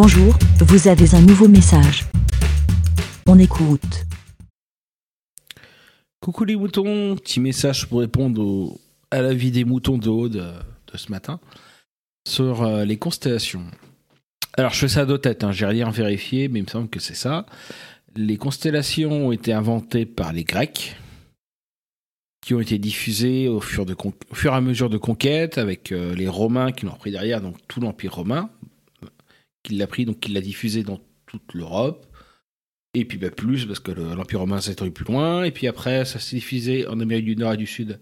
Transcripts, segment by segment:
Bonjour, vous avez un nouveau message. On écoute. Coucou les moutons, petit message pour répondre à la vie des moutons de Aude euh, de ce matin sur euh, les constellations. Alors je fais ça de tête, hein, j'ai rien vérifié, mais il me semble que c'est ça. Les constellations ont été inventées par les Grecs, qui ont été diffusées au fur, et à mesure de conquête, avec euh, les Romains qui l'ont repris derrière, donc tout l'Empire romain, qui l'a pris, donc qui l'a diffusé dans toute l'Europe. Et puis bah, plus, parce que le- l'Empire romain s'est étendu plus loin. Et puis après, ça s'est diffusé en Amérique du Nord et du Sud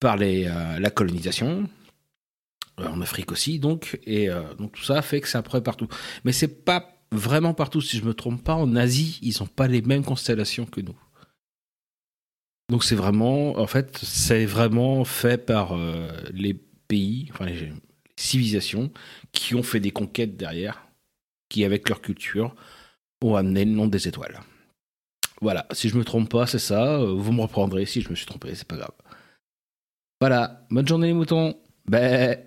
par les, euh, la colonisation. Euh, en Afrique aussi, donc. Et euh, donc tout ça fait que c'est peu partout. Mais c'est pas vraiment partout, si je me trompe pas. En Asie, ils ont pas les mêmes constellations que nous. Donc c'est vraiment, en fait, c'est vraiment fait par les pays, enfin les civilisations qui ont fait des conquêtes derrière, qui avec leur culture ont amené le nom des étoiles. Voilà, si je me trompe pas, c'est ça. Euh, Vous me reprendrez si je me suis trompé, c'est pas grave. Voilà, bonne journée les moutons. Ben.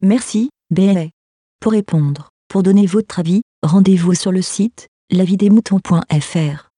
Merci, BLA. Pour répondre, pour donner votre avis, rendez-vous sur le site lavidemouton.fr.